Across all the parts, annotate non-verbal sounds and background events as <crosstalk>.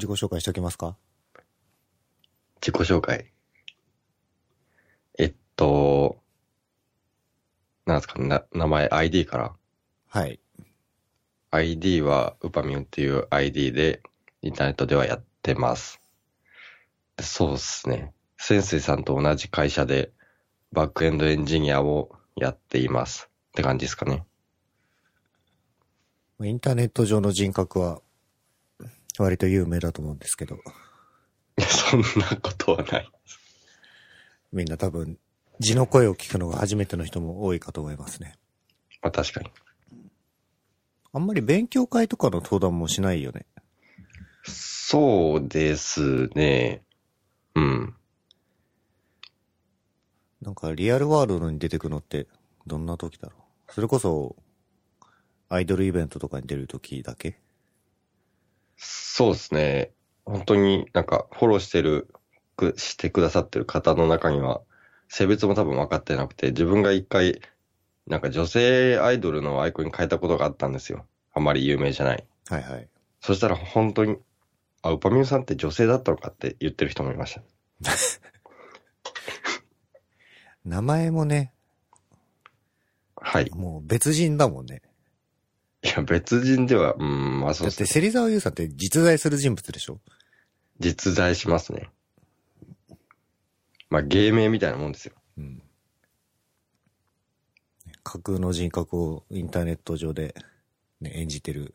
自己紹介しておきますか？自己紹介。えっと、なんですか？ね、な名前 ID から。はい。ID はウパミュンっていう ID でインターネットではやってます。そうですね。潜水さんと同じ会社でバックエンドエンジニアをやっています。って感じですかね。インターネット上の人格は、割と有名だと思うんですけど、いやそんなことはない。みんな多分、字の声を聞くのが初めての人も多いかと思いますね。まあ確かに。あんまり勉強会とかの登壇もしないよね。そうですね。うん。なんかリアルワールドに出てくのってどんな時だろうそれこそ、アイドルイベントとかに出る時だけそうですね。本当になんかフォローしてる、くしてくださってる方の中には、性別も多分分かってなくて、自分が一回、なんか女性アイドルのアイコンに変えたことがあったんですよ。あんまり有名じゃない。はいはい。そしたら本当に、あ、ウパミュンさんって女性だったのかって言ってる人もいました。<laughs> 名前もね、はい。もう別人だもんね。いや、別人では、うん、まあそうだって。芹沢優さんって実在する人物でしょ？実在しますね。まあ芸名みたいなもんですよ。うん。架空の人格をインターネット上で、ね、演じてる。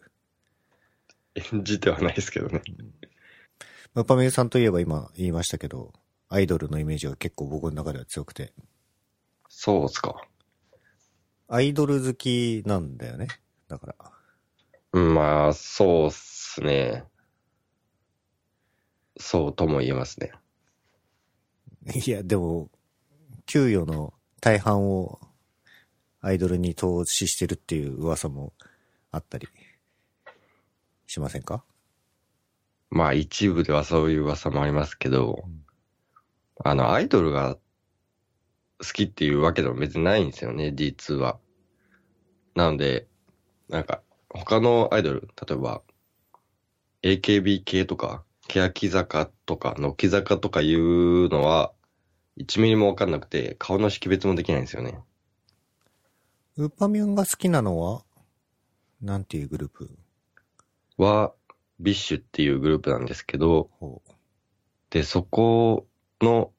演じてはないですけどね。ムパメさんといえば今言いましたけど、アイドルのイメージが結構僕の中では強くて、そうっすか。アイドル好きなんだよね。だから。うん、まあ、そうっすね。そうとも言えますね。いや、でも、給与の大半をアイドルに投資してるっていう噂もあったりしませんか？まあ、一部ではそういう噂もありますけど、あの、アイドルが好きっていうわけでも別にないんですよね、実は。なので、なんか、他のアイドル、例えば、AKB 系とか、欅坂とか、乃木坂とかいうのは、1ミリもわかんなくて、顔の識別もできないんですよね。ウーパミュンが好きなのは、なんていうグループ？は、 BiSH っていうグループなんですけど、で、そこの、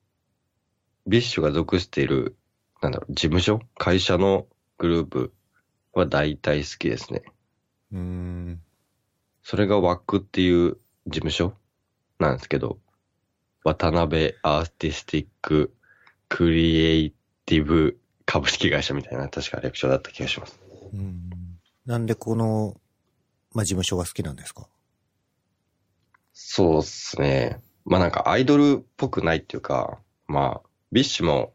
BiSH が属している、なんだろう、事務所？会社のグループは大体好きですね。うーん。それが WACK っていう事務所なんですけど、渡辺アーティスティッククリエイティブ株式会社みたいな、確か略称だった気がします。うんなんでこの、まあ、事務所が好きなんですか？そうっすね。まあなんかアイドルっぽくないっていうか、まあ、 BiSH も、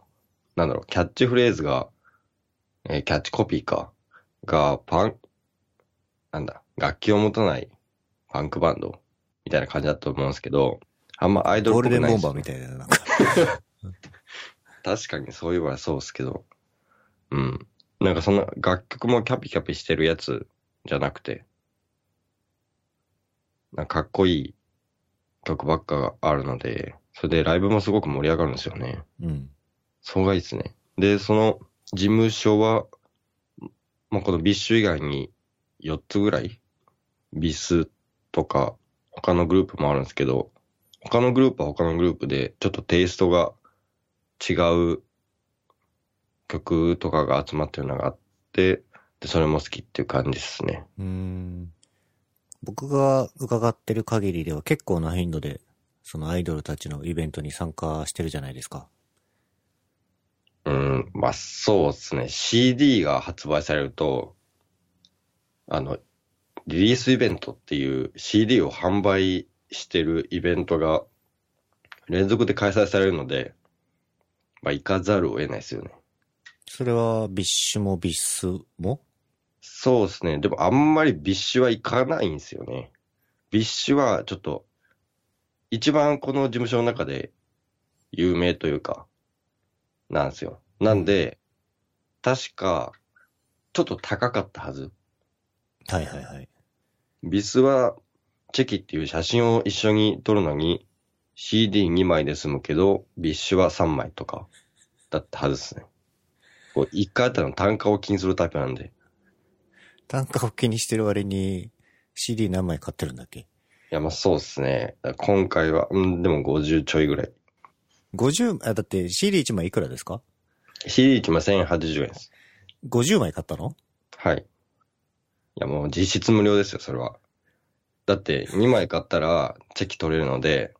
なんだろう、キャッチフレーズが、えーキャッチコピーか、が、パン、なんだ、楽器を持たないパンクバンドみたいな感じだと思うんですけど、あんまアイドルっゴールデンボンバーみたいな、なんか。<laughs> 確かにそういえばそうですけど、うん。なんかそんな楽曲もキャピキャピしてるやつじゃなくて、なんかかっこいい曲ばっかがあるので、それでライブもすごく盛り上がるんですよね。うん。そこがいいですね。で、その事務所は、まあ、この BiSH 以外に4つぐらい、ビスとか他のグループもあるんですけど、他のグループは他のグループでちょっとテイストが違う曲とかが集まってるのがあって、で、それも好きっていう感じですね。うん。僕が伺ってる限りでは結構な頻度で、そのアイドルたちのイベントに参加してるじゃないですか。うん、まあそうですね。CD が発売されると、あの、リリースイベントっていう CD を販売してるイベントが連続で開催されるので、まあ行かざるを得ないですよね。それは BiSH も BiS も？そうですね。でもあんまり BiSH は行かないんですよね。 BiSH はちょっと、一番この事務所の中で有名というか、なんですよ。なんで、確か、ちょっと高かったはず。はいはいはい。 BiS はチェキっていう写真を一緒に撮るのに CD2 枚で済むけど、 BiSH は3枚とかだったはずですね。こう一回あったらの単価を気にするタイプなんで。単価を気にしてる割に CD 何枚買ってるんだっけ？いや、まあそうですね。今回は、うん、でも50ちょいぐらい。?50、あ、だって CD1 枚いくらですか？CD1 枚1080円です。?50 枚買ったの？はい。いや、もう実質無料ですよ、それは。だって、2枚買ったらチェキ取れるので、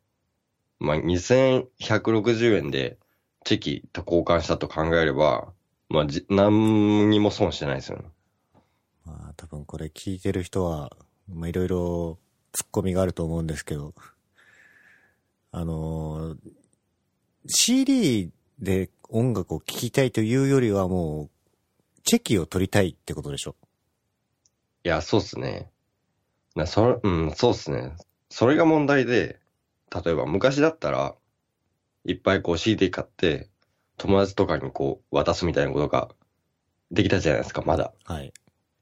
まあ、2160円でチェキと交換したと考えれば、まあ、じ、何にも損してないですよね。まあ多分これ聞いてる人は、まあいろいろ突っ込みがあると思うんですけど、あのー CD で音楽を聴きたいというよりはもう、チェキを取りたいってことでしょ？いや、そうっすね。な、それ、うん、そうっすね。それが問題で、例えば昔だったら、いっぱいこう CD 買って、友達とかにこう渡すみたいなことができたじゃないですか、まだ。はい。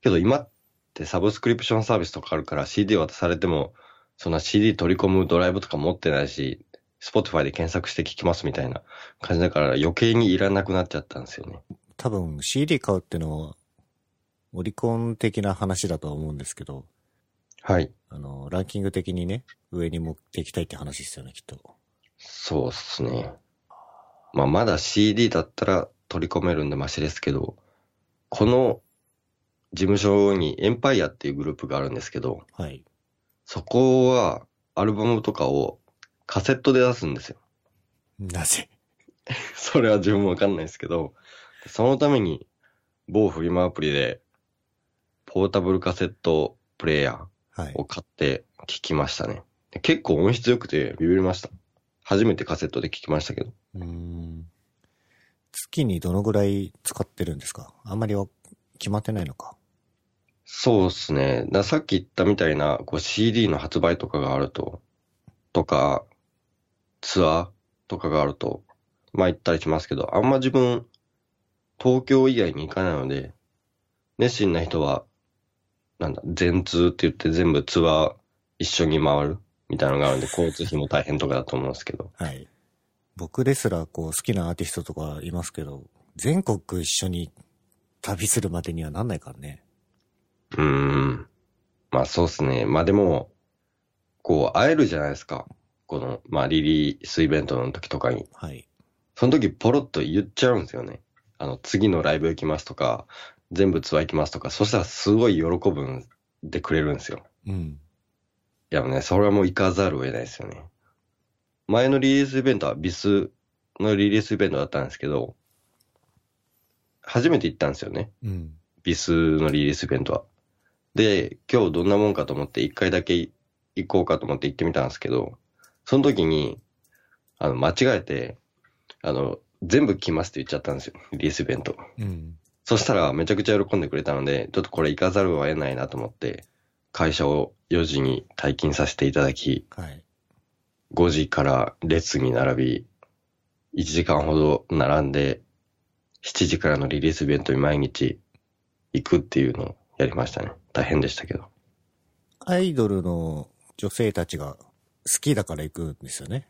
けど今ってサブスクリプションサービスとかあるから CD 渡されても、そんな CD 取り込むドライブとか持ってないし、Spotify で検索して聞きますみたいな感じだから余計にいらなくなっちゃったんですよね。多分 CD 買うってのは、オリコン的な話だとは思うんですけど、はい。あの、ランキング的にね、上に持っていきたいって話ですよね、きっと。そうっすね。まあまだ CD だったら取り込めるんでマシですけど、この事務所にエンパイアっていうグループがあるんですけど、はい。そこはアルバムとかをカセットで出すんですよ。なぜ？<laughs> それは自分もわかんないですけど、そのために某フリマアプリでポータブルカセットプレイヤはいー。を買って聞きましたね。で結構音質良くてビビりました。初めてカセットで聞きましたけど。うーん。月にどのぐらい使ってるんですか？あんまりは決まってないのか。そうですね。ださっき言ったみたいなこう CD の発売とかがあると、とか、ツアーとかがあると、まあ行ったりしますけど、あんま自分、東京以外に行かないので、熱心な人は、なんだ、全通って言って全部ツアー一緒に回るみたいなのがあるんで、<laughs> 交通費も大変とかだと思うんですけど。はい。僕ですらこう好きなアーティストとかいますけど、全国一緒に旅するまでにはなんないからね。うーん。まあそうですね。まあでも、こう会えるじゃないですか。この、まあリリースイベントの時とかに。はい。その時ポロッと言っちゃうんですよね。あの、次のライブ行きますとか、全部ツアー行きますとか、そしたらすごい喜ぶんでくれるんですよ。うん。いやもうね、それはもう行かざるを得ないですよね。前のリリースイベントはビスのリリースイベントだったんですけど、初めて行ったんですよね。うん。ビスのリリースイベントは。で、今日どんなもんかと思って一回だけ行こうかと思って行ってみたんですけど、その時に、あの、間違えて、あの、全部来ますって言っちゃったんですよ。リリースイベント。うん。そしたらめちゃくちゃ喜んでくれたので、ちょっとこれ行かざるを得ないなと思って、会社を4時に退勤させていただき、はい。5時から列に並び、1時間ほど並んで、7時からのリリースイベントに毎日行くっていうのをやりましたね。大変でしたけど。アイドルの女性たちが好きだから行くんですよね。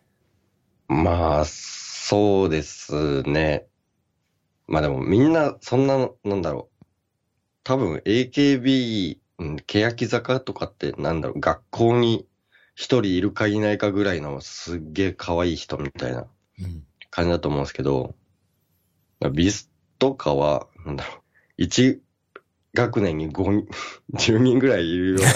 まあ、そうですね。まあでもみんなそんな、なんだろう。多分 AKB、うん、欅坂とかってなんだろう、学校に一人いるかいないかぐらいのすっげえ可愛い人みたいなうん。感じだと思うんですけど、ビスとかは、なんだろう、一学年に5人、10人ぐらいいるような、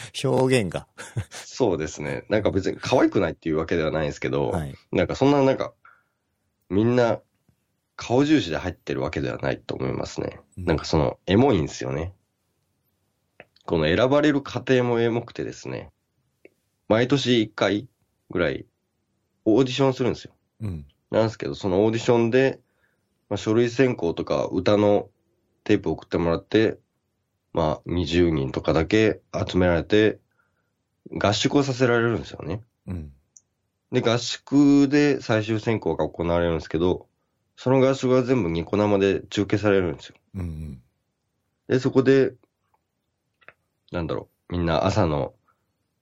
<laughs> 表現が。そうですね。なんか別に可愛くないっていうわけではないんですけど、はい。なんかそんななんか、みんな顔重視で入ってるわけではないと思いますね。うんなんかその、エモいんですよね。この選ばれる過程もエモくてですね、毎年1回ぐらいオーディションするんですよ。うん。なんですけど、そのオーディションで、まあ、書類選考とか歌のテープを送ってもらって、まあ、20人とかだけ集められて、合宿をさせられるんですよね。うん。で、合宿で最終選考が行われるんですけど、その合宿が全部ニコ生で中継されるんですよ。うんうん。で、そこで、なんだろう、みんな朝の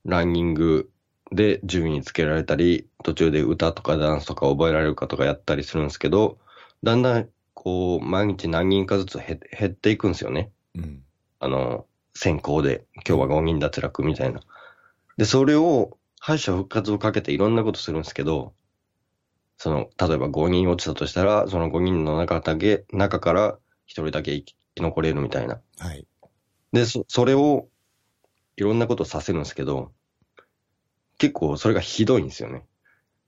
ランニングで順位つけられたり、途中で歌とかダンスとか覚えられるかとかやったりするんですけど、だんだん、こう、毎日何人かずつ減減っていくんですよね。うん。あの、先行で、今日は5人脱落みたいな。で、それを、敗者復活をかけていろんなことするんですけど、その、例えば5人落ちたとしたら、その5人の中だけ、中から1人だけ生き残れるみたいな。はい。で、そ、それを、いろんなことさせるんですけど、結構それがひどいんですよね。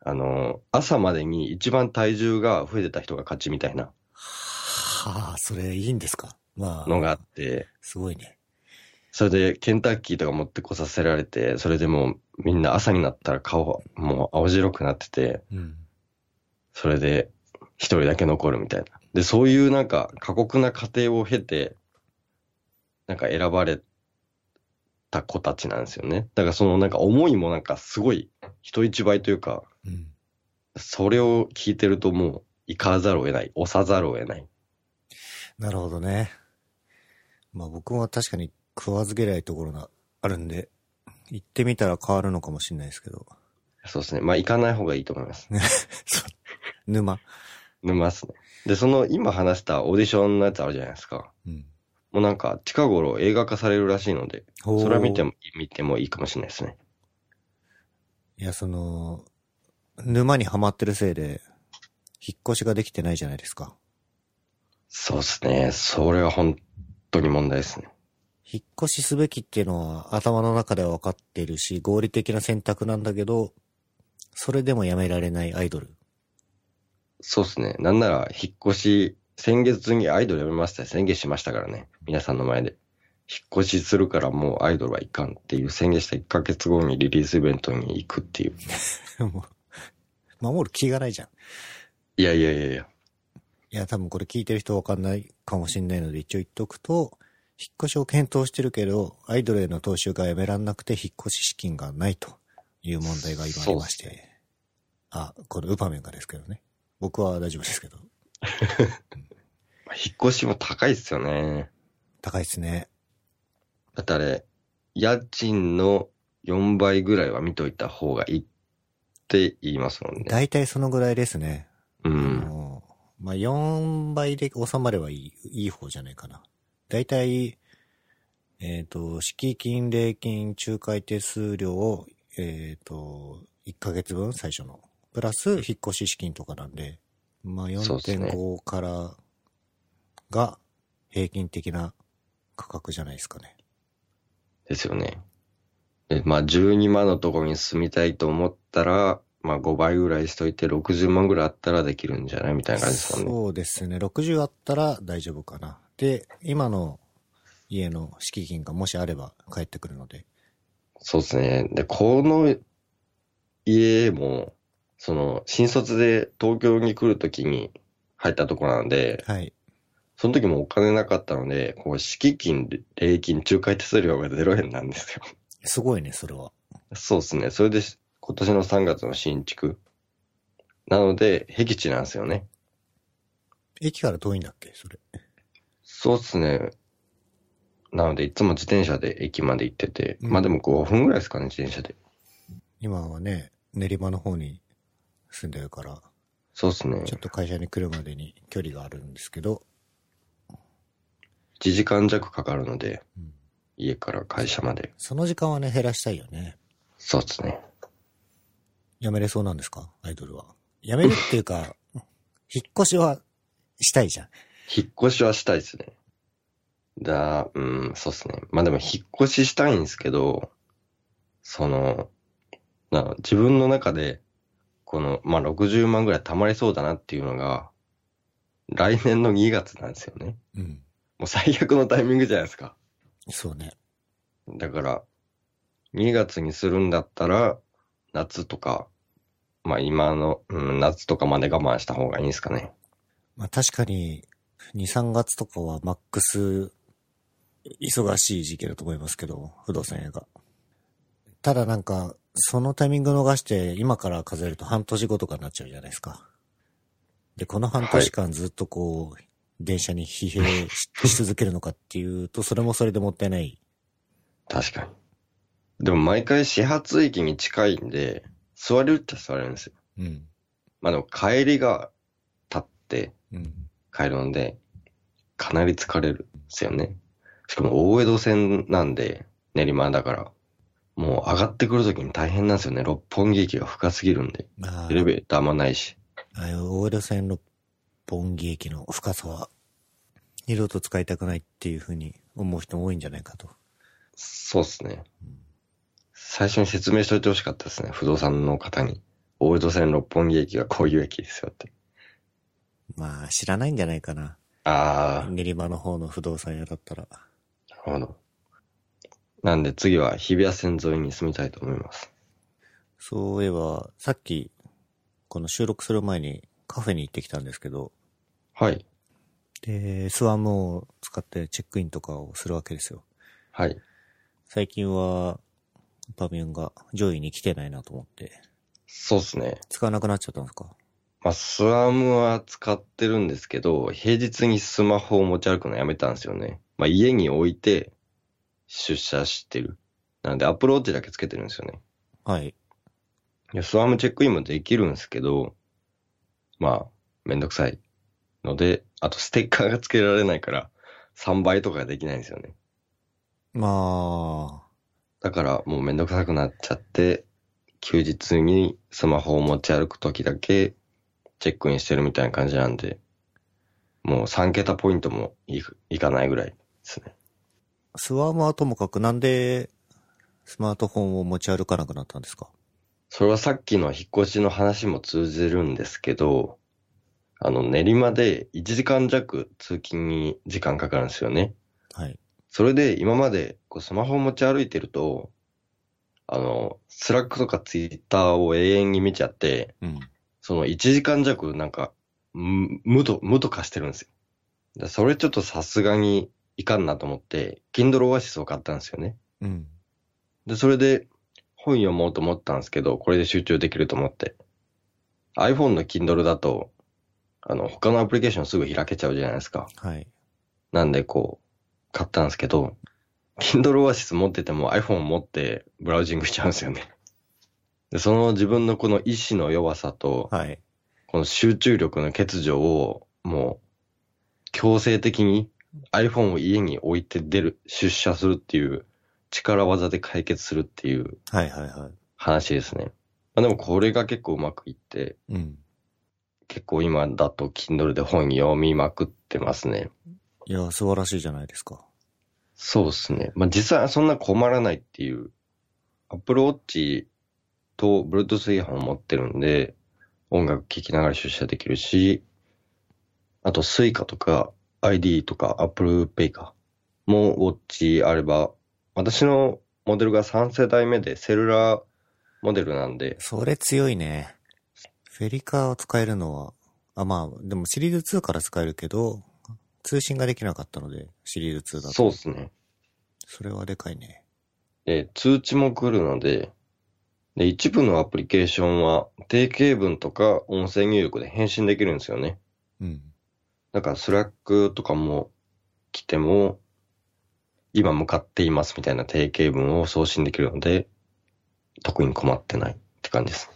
あの、朝までに一番体重が増えてた人が勝ちみたいなはあ、それいいんですか？まあ、のがあって、すごいね。それでケンタッキーとか持ってこさせられて、それでもうみんな朝になったら顔もう青白くなってて、うん。それで一人だけ残るみたいな。で、そういうなんか過酷な過程を経て、なんか選ばれた子たちなんですよね。だからそのなんか思いもなんかすごい人一倍というか、うん。それを聞いてるともう行かざるを得ない、押さざるを得ない。なるほどね。まあ僕も確かに食わず嫌いところがあるんで、行ってみたら変わるのかもしれないですけど。そうですね。まあ行かない方がいいと思います。<laughs> 沼。沼っすね。で、その今話したオーディションのやつあるじゃないですか。うん。もうなんか近頃映画化されるらしいので、それは見ても、見てもいいかもしれないですね。いや、その、沼にはまってるせいで、引っ越しができてないじゃないですか。そうですね。それは本当に問題ですね。引っ越しすべきっていうのは頭の中では分かっているし、合理的な選択なんだけど、それでもやめられないアイドル。そうですね。なんなら引っ越し、先月にアイドル辞めました宣言しましたからね。皆さんの前で。引っ越しするからもうアイドルはいかんっていう宣言した1ヶ月後にリリースイベントに行くっていう。<laughs> もう、守る気がないじゃん。いやいやいやいや。いや、多分これ聞いてる人分かんないかもしれないので一応言っておくと、引っ越しを検討してるけど、アイドルへの投資がやめらんなくて引っ越し資金がないという問題が今ありまして。あ、これウパメンがですけどね。僕は大丈夫ですけど。<laughs> まあ引っ越しも高いっすよね。高いですね。だってあれ、家賃の4倍ぐらいは見といた方がいいって言いますもんね。大体そのぐらいですね。あうん。まあ、4倍で収まればいい、いい方じゃないかな。大体、えっ、と、敷金、礼金、仲介手数料を、えっ、と、1ヶ月分、最初の。プラス、引っ越し資金とかなんで、まあ、4.5からが平均的な価格じゃないですかね。ですよね。で、まあ12万のところに住みたいと思ったら、まあ5倍ぐらいしといて60万ぐらいあったらできるんじゃないみたいな感じですもんね。そうですね。60あったら大丈夫かな。で、今の家の敷金がもしあれば返ってくるので。そうですね。で、この家も、その、新卒で東京に来るときに入ったところなんで、はい。その時もお金なかったので、こう、敷金、礼金、仲介手数料が0円なんですよ。すごいね、それは。そうですね。それで、今年の3月の新築。なので、僻地なんですよね。駅から遠いんだっけ？それ。そうですね。なので、いつも自転車で駅まで行ってて、うんまあでも5分ぐらいですかね、自転車で。今はね、練馬の方に住んでるから、そうですねちょ。っと会社に来るまでに距離があるんですけど、1時間弱かかるので、うん家から会社まで。その時間はね、減らしたいよね。そうですね。やめれそうなんですか？アイドルは。やめるっていうか、<laughs> 引っ越しはしたいじゃん。引っ越しはしたいですね。だ、うん、そうですね。まあでも引っ越ししたいんですけど、その、な自分の中で、この、まあ60万ぐらい貯まりそうだなっていうのが、来年の2月なんですよね。うん。もう最悪のタイミングじゃないですか。そうね。だから、2月にするんだったら、夏とか、まあ今の、うん、夏とかまで我慢した方がいいんですかね。まあ確かに、2、3月とかはマックス、忙しい時期だと思いますけど、不動産屋が。ただなんか、そのタイミング逃して、今から数えると半年後とかになっちゃうじゃないですか。で、この半年間ずっとこう、電車に疲弊しし続けるのかっていうと、それもそれでもったいない。確かに。でも毎回始発駅に近いんで、座れるっちゃ座れるんですよ。うん。まあでも帰りが立ってうん。帰るので、かなり疲れるんですよね。しかも大江戸線なんで、練馬だから。もう上がってくるときに大変なんですよね。六本木駅が深すぎるんで。まあエレベーターもないし。ああ大江戸線六本木駅の深さは、二度と使いたくないっていうふうに思う人も多いんじゃないかと。そうっすね。最初に説明しといてほしかったですね。不動産の方に。大江戸線六本木駅がこういう駅ですよって。まあ、知らないんじゃないかな。あー、練馬の方の不動産屋だったら。なるほど。なんで次は日比谷線沿いに住みたいと思います？そういえば、さっき、この収録する前にカフェに行ってきたんですけど、はい。で、スワムを使ってチェックインとかをするわけですよ。はい。最近は、パビオンが上位に来てないなと思って、そうっすね。使わなくなっちゃったんですか？まあ、スワムは使ってるんですけど、平日にスマホを持ち歩くのやめたんですよね。まあ、家に置いて出社してる。なので、アプローチだけつけてるんですよね。はい。いや、スワムチェックインもできるんですけど、まあ、めんどくさいので、あとステッカーが付けられないから、3倍とかできないんですよね。まあ、だからもうめんどくさくなっちゃって、休日にスマホを持ち歩くときだけチェックインしてるみたいな感じなんで、もう3桁ポイントもいくいかないぐらいですね。スワムはともかくなんでスマートフォンを持ち歩かなくなったんですか？それはさっきの引っ越しの話も通じるんですけど、あの練馬で1時間弱通勤に時間かかるんですよね。はい。それで今までこうスマホを持ち歩いてると、あの、 Slack とか Twitter を永遠に見ちゃって、うん。その1時間弱なんか、む無と、無と化してるんですよ。でそれちょっとさすがにいかんなと思って、Kindle Oasis を買ったんですよね。うん。で、それで本読もうと思ったんですけど、これで集中できると思って。iPhone の Kindle だと、あの、他のアプリケーションすぐ開けちゃうじゃないですか。はい。なんでこう、買ったんですけど、Kindle Oasis 持ってても iPhone 持ってブラウジングしちゃうんですよね。で、その自分のこの意志の弱さと、はい。この集中力の欠如を、もう、強制的に iPhone を家に置いて出る、出社するっていう力技で解決するっていうはいはいはい。話ですね。まあ、でもこれが結構うまくいって、うん。結構今だと Kindle で本読みまくってますね。いや、素晴らしいじゃないですか。そうですね。まあ、実際そんな困らないっていう、Apple Watch と Bluetooth イヤホンを持ってるんで、音楽聴きながら出社できるし、あと Suica とか ID とか Apple Pay か、もウォッチあれば、私のモデルが3世代目でセルラーモデルなんで、それ強いね。 FeliCa を使えるのは、あ、まあ、でもシリーズ2から使えるけど、通信ができなかったので、シリーズ2だと。そうですね。それはでかいね。で、通知も来るので、で、一部のアプリケーションは定型文とか音声入力で返信できるんですよね。うん。だから Slack とかも来ても、今向かっていますみたいな定型文を送信できるので、特に困ってないって感じです。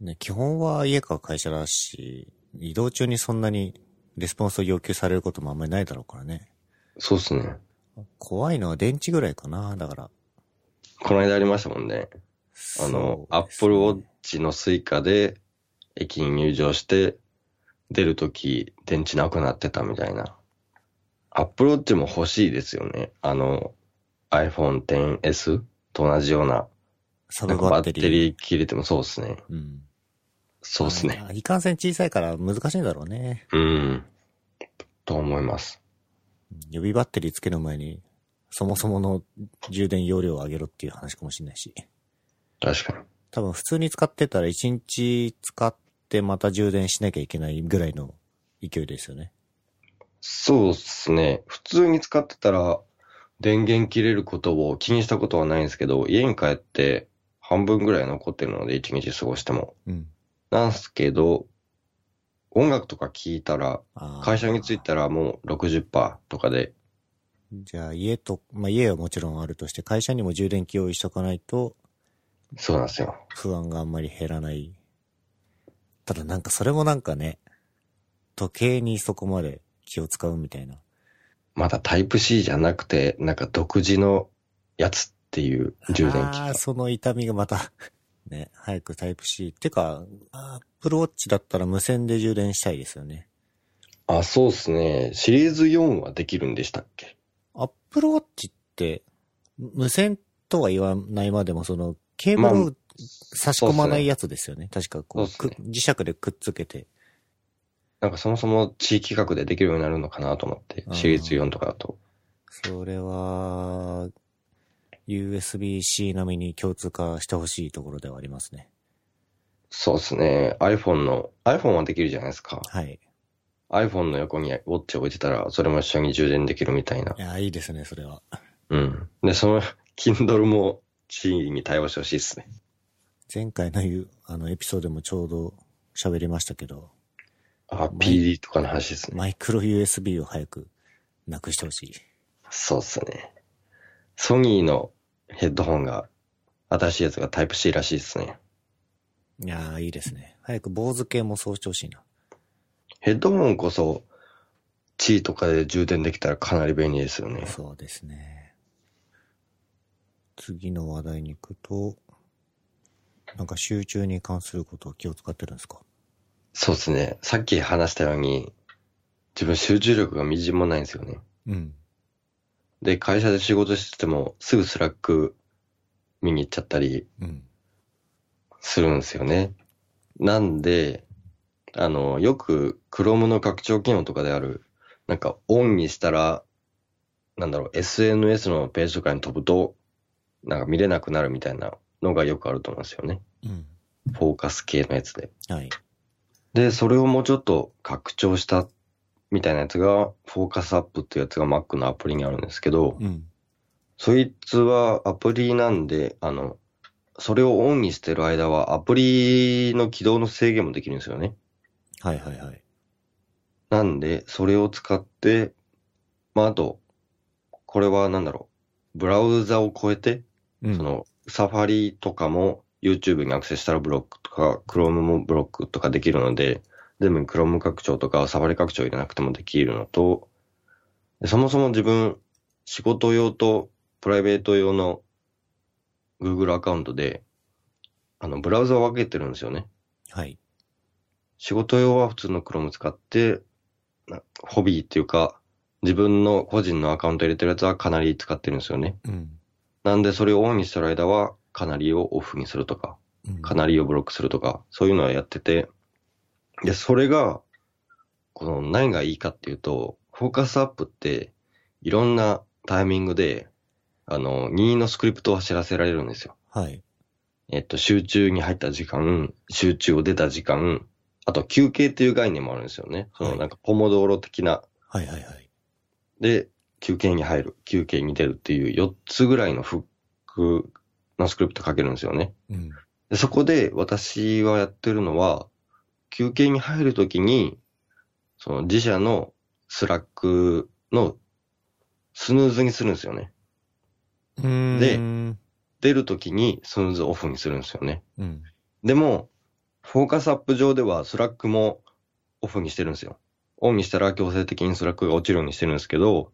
ね、基本は家か会社だし、移動中にそんなにレスポンスを要求されることもあんまりないだろうからね。そうっすね。怖いのは電池ぐらいかな、だから。この間ありましたもんね。あの、 Apple Watch の Suica で駅に入場して、出るとき電池なくなってたみたいな。アップルウォッチも欲しいですよね。あの、iPhone XS と同じような、サなんかバッテブバッテリー。リー切れてもそうっすね。うん。そうっすね。あ。いかんせん小さいから難しいんだろうね。うん。と思います。予備バッテリーつける前に、そもそもの充電容量を上げろっていう話かもしれないし。確かに。多分普通に使ってたら1日使ってまた充電しなきゃいけないぐらいの勢いですよね。そうっすね。普通に使ってたら、電源切れることを気にしたことはないんですけど、家に帰って半分ぐらい残ってるので、一日過ごしても。うん。なんすけど、音楽とか聞いたら、会社に着いたらもう60%とかで、じゃあ家と、まあ家はもちろんあるとして、会社にも充電器用意しとかないとそうなんですよ。不安があんまり減らない。ただなんかそれもなんかね、時計にそこまで気を使うみたいな。まだタイプ C じゃなくて、なんか独自のやつっていう充電器がああ、。その痛みがまた、ね、早くタイプ C。ってか、アップルウォッチだったら無線で充電したいですよね。あ、そうっすね。シリーズ4はできるんでしたっけ？アップルウォッチって、無線とは言わないまでも、その、ケーブまあルを差し込まないやつですよね。確かこうそうっすく磁石でくっつけて。なんかそもそも地域格でできるようになるのかなと思ってシリーズ4とかだと。それは、USB-C 並みに共通化してほしいところではありますね。そうですね。iPhone の、iPhone はできるじゃないですか。はい。iPhone の横にウォッチ置いてたら、それも一緒に充電できるみたいないや、いいですね、それは。うん。で、その Kindle も C に対応してほしいですね。前回の言う、あの、エピソードでもちょうど喋りましたけど、あ、PD とかの話ですね。マイクロ USB を早くなくしてほしい。そうっすね。ソニーのヘッドホンが、新しいやつがタイプ C らしいですね。いやー、いいですね。早く坊主系もそうしてほしいな。ヘッドホンこそ、地位とかで充電できたらかなり便利ですよね。そうですね。次の話題に行くと、なんか集中に関することを気を使ってるんですか？そうですね。さっき話したように、自分集中力がみじんもないんですよね。うん。で、会社で仕事してても、すぐ Slack 見に行っちゃったりうん。するんですよね。なんで、あの、よく Chrome の拡張機能とかである、なんかオンにしたら、なんだろう、SNS のページとかに飛ぶと、なんか見れなくなるみたいなのがよくあると思うんですよね。うん。フォーカス系のやつで。はい。で、それをもうちょっと拡張したみたいなやつが、フォーカスアップっていうやつが Mac のアプリにあるんですけど、うん。そいつはアプリなんで、あの、それをオンにしてる間はアプリの起動の制限もできるんですよね。はいはいはい。なんで、それを使って、まあ、あと、これはなんだろう、ブラウザを超えて、うん。その、サファリとかも YouTube にアクセスしたらブロックとか、Chrome もブロックとかできるので、全部 Chrome 拡張とかサファリ拡張入れなくてもできるのと、でそもそも自分、仕事用とプライベート用の Google アカウントで、あの、ブラウザを分けてるんですよね。はい。仕事用は普通の Chrome 使って、なホビーっていうか、自分の個人のアカウント入れてるやつはかなり使ってるんですよね。うん。なんでそれをオンにしてる間は、かなりをオフにするとか、うんかなりをブロックするとか、そういうのはやってて、で、それが、この何がいいかっていうと、フォーカスアップって、いろんなタイミングで、あの、任意のスクリプトを走らせられるんですよ。はい。えっと、集中に入った時間、集中を出た時間、あと休憩っていう概念もあるんですよね。そはいのなんかポモドーロ的な、はいはいはい。で、休憩に入る、休憩に出るっていう4つぐらいのフックのスクリプト書けるんですよね。うん。でそこで私はやってるのは、休憩に入るときに、その自社の Slack のスヌーズにするんですよね。で出るときにスヌーズオフにするんですよね。うん。でも、フォーカスアップ上ではスラックもオフにしてるんですよ。オンにしたら強制的に Slack が落ちるようにしてるんですけど、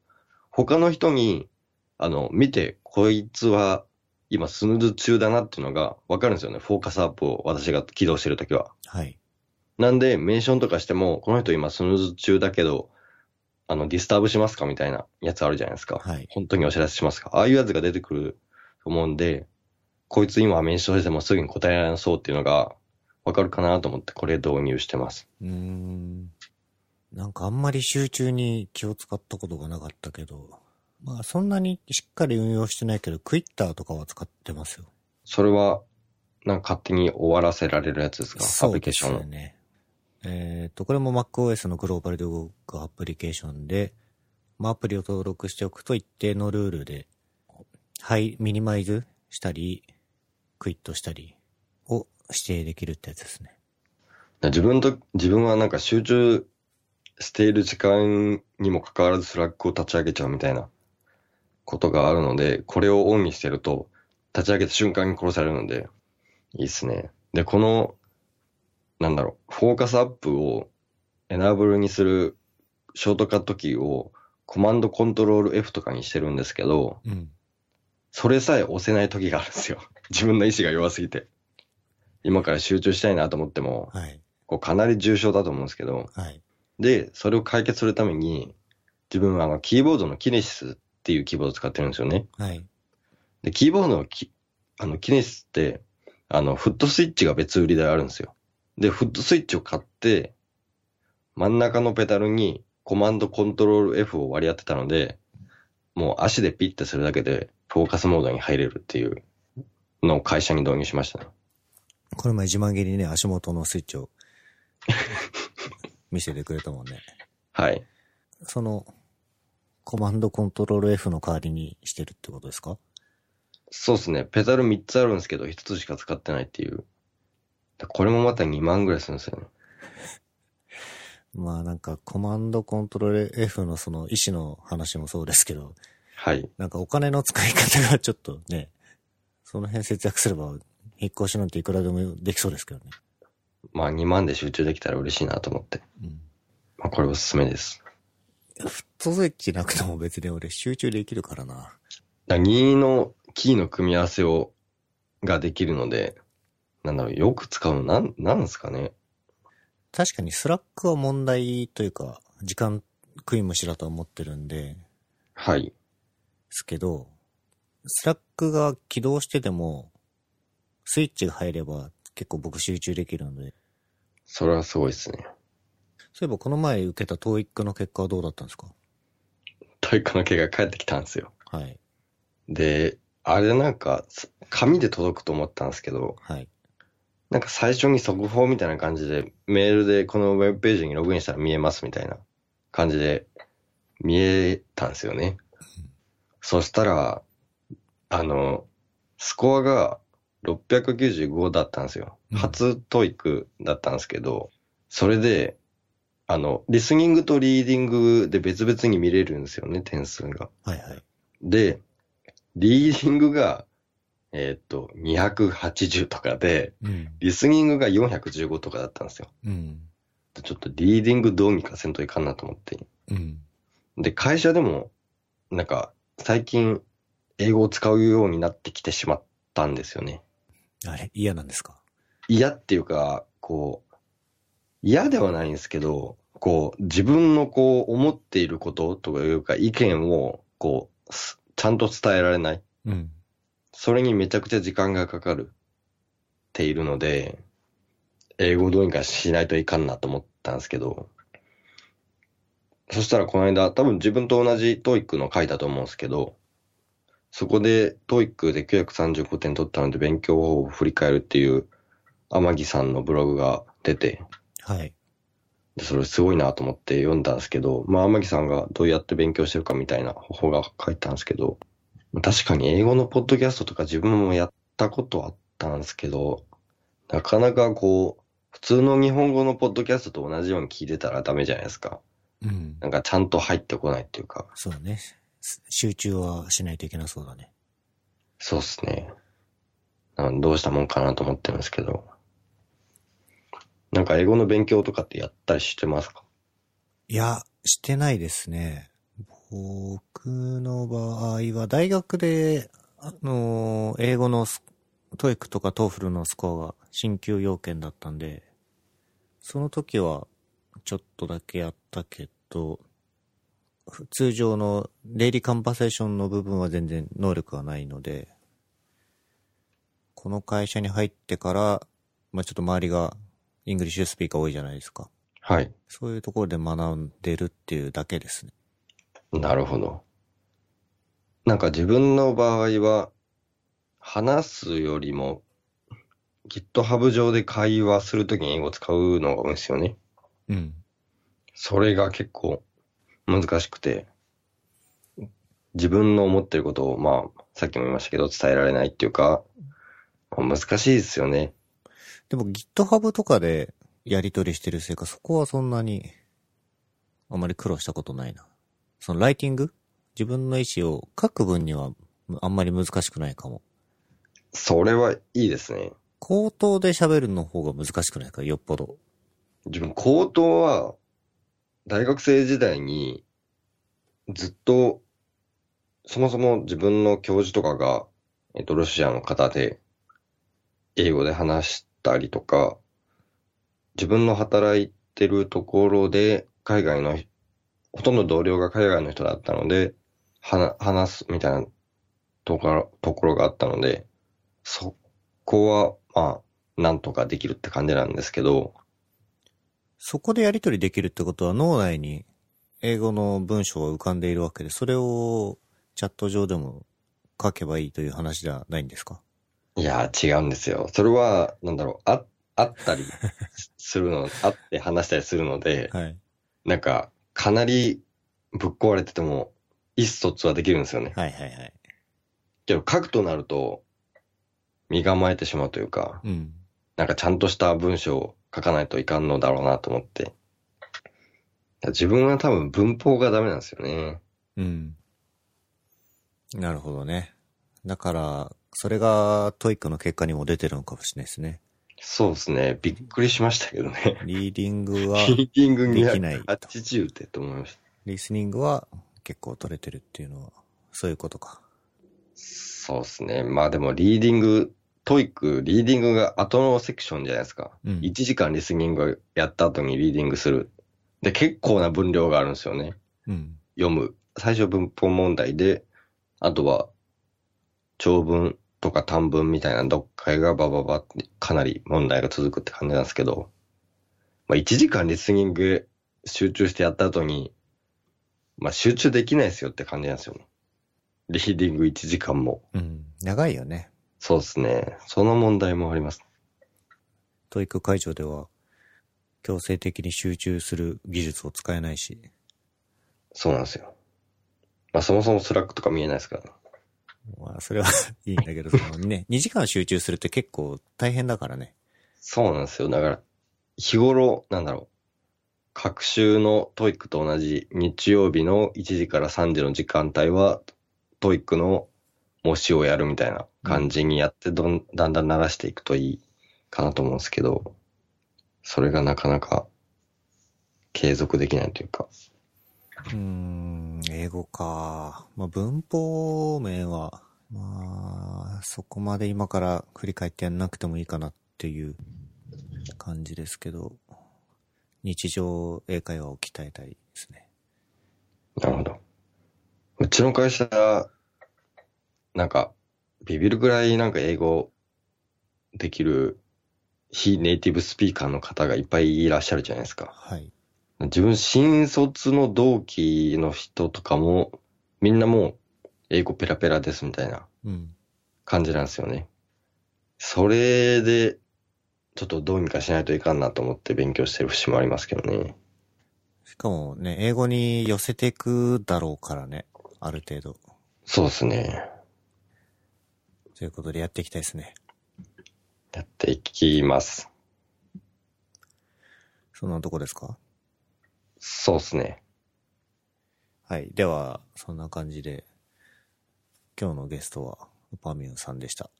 他の人に、あの、見て、こいつは今スヌーズ中だなっていうのがわかるんですよね。フォーカスアップを私が起動してるときは。はい。なんで、メンションとかしても、この人今スヌーズ中だけど、あの、 disturb しますかみたいなやつあるじゃないですか。はい本当にお知らせしますかああいうやつが出てくると思うんで、こいつ今メンションしてもすぐに答えられなそうっていうのがわかるかなと思ってこれ導入してます。うーん。なんかあんまり集中に気を使ったことがなかったけど、まあそんなにしっかり運用してないけど、 Quitter とかは使ってますよ。それは、なんか勝手に終わらせられるやつですか？アそうでプリケーションの。すよね。えっ、と、これも MacOS のグローバルで動くアプリケーションで、まあ、アプリを登録しておくと一定のルールで、はい、 minimize したり、 quit したりを指定できるってやつですね。自分と、自分はなんか集中している時間にもかかわらず Slack を立ち上げちゃうみたいなことがあるので、これをオンにしてると、立ち上げた瞬間に殺されるので、いいっすね。で、この、なんだろう、フォーカスアップをエナブルにするショートカットキーをコマンドコントロール F とかにしてるんですけど、うん。それさえ押せない時があるんですよ。<laughs> 自分の意志が弱すぎて。今から集中したいなと思っても、はい。こうかなり重症だと思うんですけど、はい。で、それを解決するために、自分はあの、キーボードのキネシスっていうキーボードを使ってるんですよね。はい。で、キーボードのキあのキネシスって、あの、フットスイッチが別売りであるんですよ。で、フットスイッチを買って、真ん中のペダルにコマンドコントロール F を割り当てたので、もう足でピッてするだけで、フォーカスモードに入れるっていうのを会社に導入しましたね。これ前自慢げにね、足元のスイッチを <laughs> 見せてくれたもんね。はい。その、コマンドコントロール F の代わりにしてるってことですか？そうですね。ペダル3つあるんですけど、1つしか使ってないっていう。でこれもまた2万ぐらいするんですよね。まあなんかコマンドコントロール F のその意思の話もそうですけど、はい。なんかお金の使い方がちょっとね、その辺節約すれば、引っ越しなんていくらでもできそうですけどね。まあ2万で集中できたら嬉しいなと思って。うん。まあこれおすすめです。フットスイッチなくても別に俺集中できるからな。だ2のキーの組み合わせを、ができるので、なんだろう、よく使うの、なん、なんですかね？確かに Slack は問題というか、時間食い虫だとは思ってるんで、はい。ですけど、 Slack が起動してても、スイッチが入れば結構僕集中できるので、それはすごいですね。そういえばこの前受けた TOEIC の結果はどうだったんですか？ TOEIC の結果が返ってきたんですよ。はい。で、あれなんか、す紙で届くと思ったんですけど、はい。なんか最初に速報みたいな感じで、メールでこのウェブページにログインしたら見えますみたいな感じで見えたんですよね。そしたら、あの、スコアが695だったんですよ。うん初 TOEIC だったんですけど、それで、あの、リスニングとリーディングで別々に見れるんですよね、点数が。はいはい。で、リーディングが、えーっと、280とかで、うん。リスニングが415とかだったんですよ。うん。でちょっとリーディングどうにかせんといかんなと思って。うん。で、会社でも、なんか、最近、英語を使うようになってきてしまったんですよね。あれ？嫌なんですか？嫌っていうか、こう、嫌ではないんですけど、こう、自分のこう、思っていることとかいうか、意見を、こう、すちゃんと伝えられない。うん。それにめちゃくちゃ時間がかかるっているので、英語をどうにかしないといかんなと思ったんですけど、そしたらこの間、多分自分と同じ TOEIC の回だと思うんですけど、そこで TOEIC で935点取ったので勉強法を振り返るっていう天城さんのブログが出て、はい。でそれすごいなと思って読んだんですけど、まあ天城さんがどうやって勉強してるかみたいな方法が書いてたんですけど、確かに英語のポッドキャストとか自分もやったことあったんですけど、なかなかこう、普通の日本語のポッドキャストと同じように聞いてたらダメじゃないですか。うん。なんかちゃんと入ってこないっていうか。そうだね。す集中はしないといけなそうだね。そうっすね。どうしたもんかなと思ってるんですけど。なんか英語の勉強とかってやったりしてますか？いや、してないですね。僕の場合は、大学で、あのー英語の TOEIC とか TOEFL のスコアが進級要件だったんで、その時はちょっとだけやったけど、通常の daily conversation の部分は全然能力がないので、この会社に入ってから、まあちょっと周りが English speaker 多いじゃないですか。はい。そういうところで学んでるっていうだけですね。なるほど。なんか自分の場合は、話すよりも、GitHub 上で会話するときに英語を使うのが多いんですよね。うん。それが結構難しくて、自分の思ってることを、まあ、さっきも言いましたけど、伝えられないっていうか、難しいですよね。でも GitHub とかでやり取りしてるせいか、そこはそんなに、あまり苦労したことないな。そのライティング？自分の意思を書く分にはあんまり難しくないかも。それはいいですね。口頭で喋るの方が難しくないか、よっぽど。自分、口頭は、大学生時代に、ずっと、そもそも自分の教授とかが、えっと、ロシアの方で、英語で話したりとか、自分の働いてるところで、海外の、ほとんど同僚が海外の人だったので、は話すみたいなところところがあったので、そこは、まあ、なんとかできるって感じなんですけど、そこでやり取りできるってことは脳内に英語の文章が浮かんでいるわけで、それをチャット上でも書けばいいという話ではないんですか？いや、違うんですよ。それは、なんだろう、あ、あったりするの、会って話したりするので、<laughs> はい。なんか、かなりぶっ壊れてても、意思疎通はできるんですよね。はいはいはい。けど、書くとなると、身構えてしまうというか、うん。なんかちゃんとした文章を書かないといかんのだろうなと思って。自分は多分文法がダメなんですよね。うん。なるほどね。だから、それが TOEIC の結果にも出てるのかもしれないですね。そうですね。びっくりしましたけどね。リーディングは、リーディングできないと280ってと思いました。リスニングは結構取れてるっていうのは、そういうことか。そうですね。まあでもリーディング、 TOEIC、リーディングが後のセクションじゃないですか。うん1時間リスニングをやった後にリーディングする。で、結構な分量があるんですよね。うん。読む。最初文法問題で、あとは長文とか短文みたいな読解がバババってかなり問題が続くって感じなんですけど、まあ1時間リスニング集中してやった後に、まあ集中できないですよって感じなんですよね。リーディング1時間も。うん。長いよね。そうですね。その問題もあります。TOEIC 会場では、強制的に集中する技術を使えないし。そうなんですよ。まあそもそも Slack とか見えないですから。まあ、それはいいんだけど、<laughs> そのね、2時間集中するって結構大変だからね。そうなんですよ。だから、日頃、なんだろう。各週の TOEIC と同じ日曜日の1時から3時の時間帯は、 TOEIC の模試をやるみたいな感じにやってどん、だんだん慣らしていくといいかなと思うんですけど、それがなかなか継続できないというか。うーん、英語か。まあ、文法面は、まあ、そこまで今から振り返ってやんなくてもいいかなっていう感じですけど、日常英会話を鍛えたいですね。なるほど。うちの会社、なんか、ビビるぐらいなんか英語できる非ネイティブスピーカーの方がいっぱいいらっしゃるじゃないですか。はい。自分、新卒の同期の人とかも、みんなもう英語ペラペラですみたいなうん。感じなんですよね。それで、ちょっとどうにかしないといかんなと思って勉強してる節もありますけどね。しかもね、英語に寄せていくだろうからね。ある程度。そうですね。ということでやっていきたいですね。やっていきます。そんなとこですか？そうですね。はい。では、そんな感じで、今日のゲストは、ウパミュンさんでした。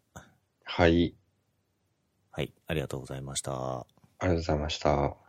はい。はい。ありがとうございました。ありがとうございました。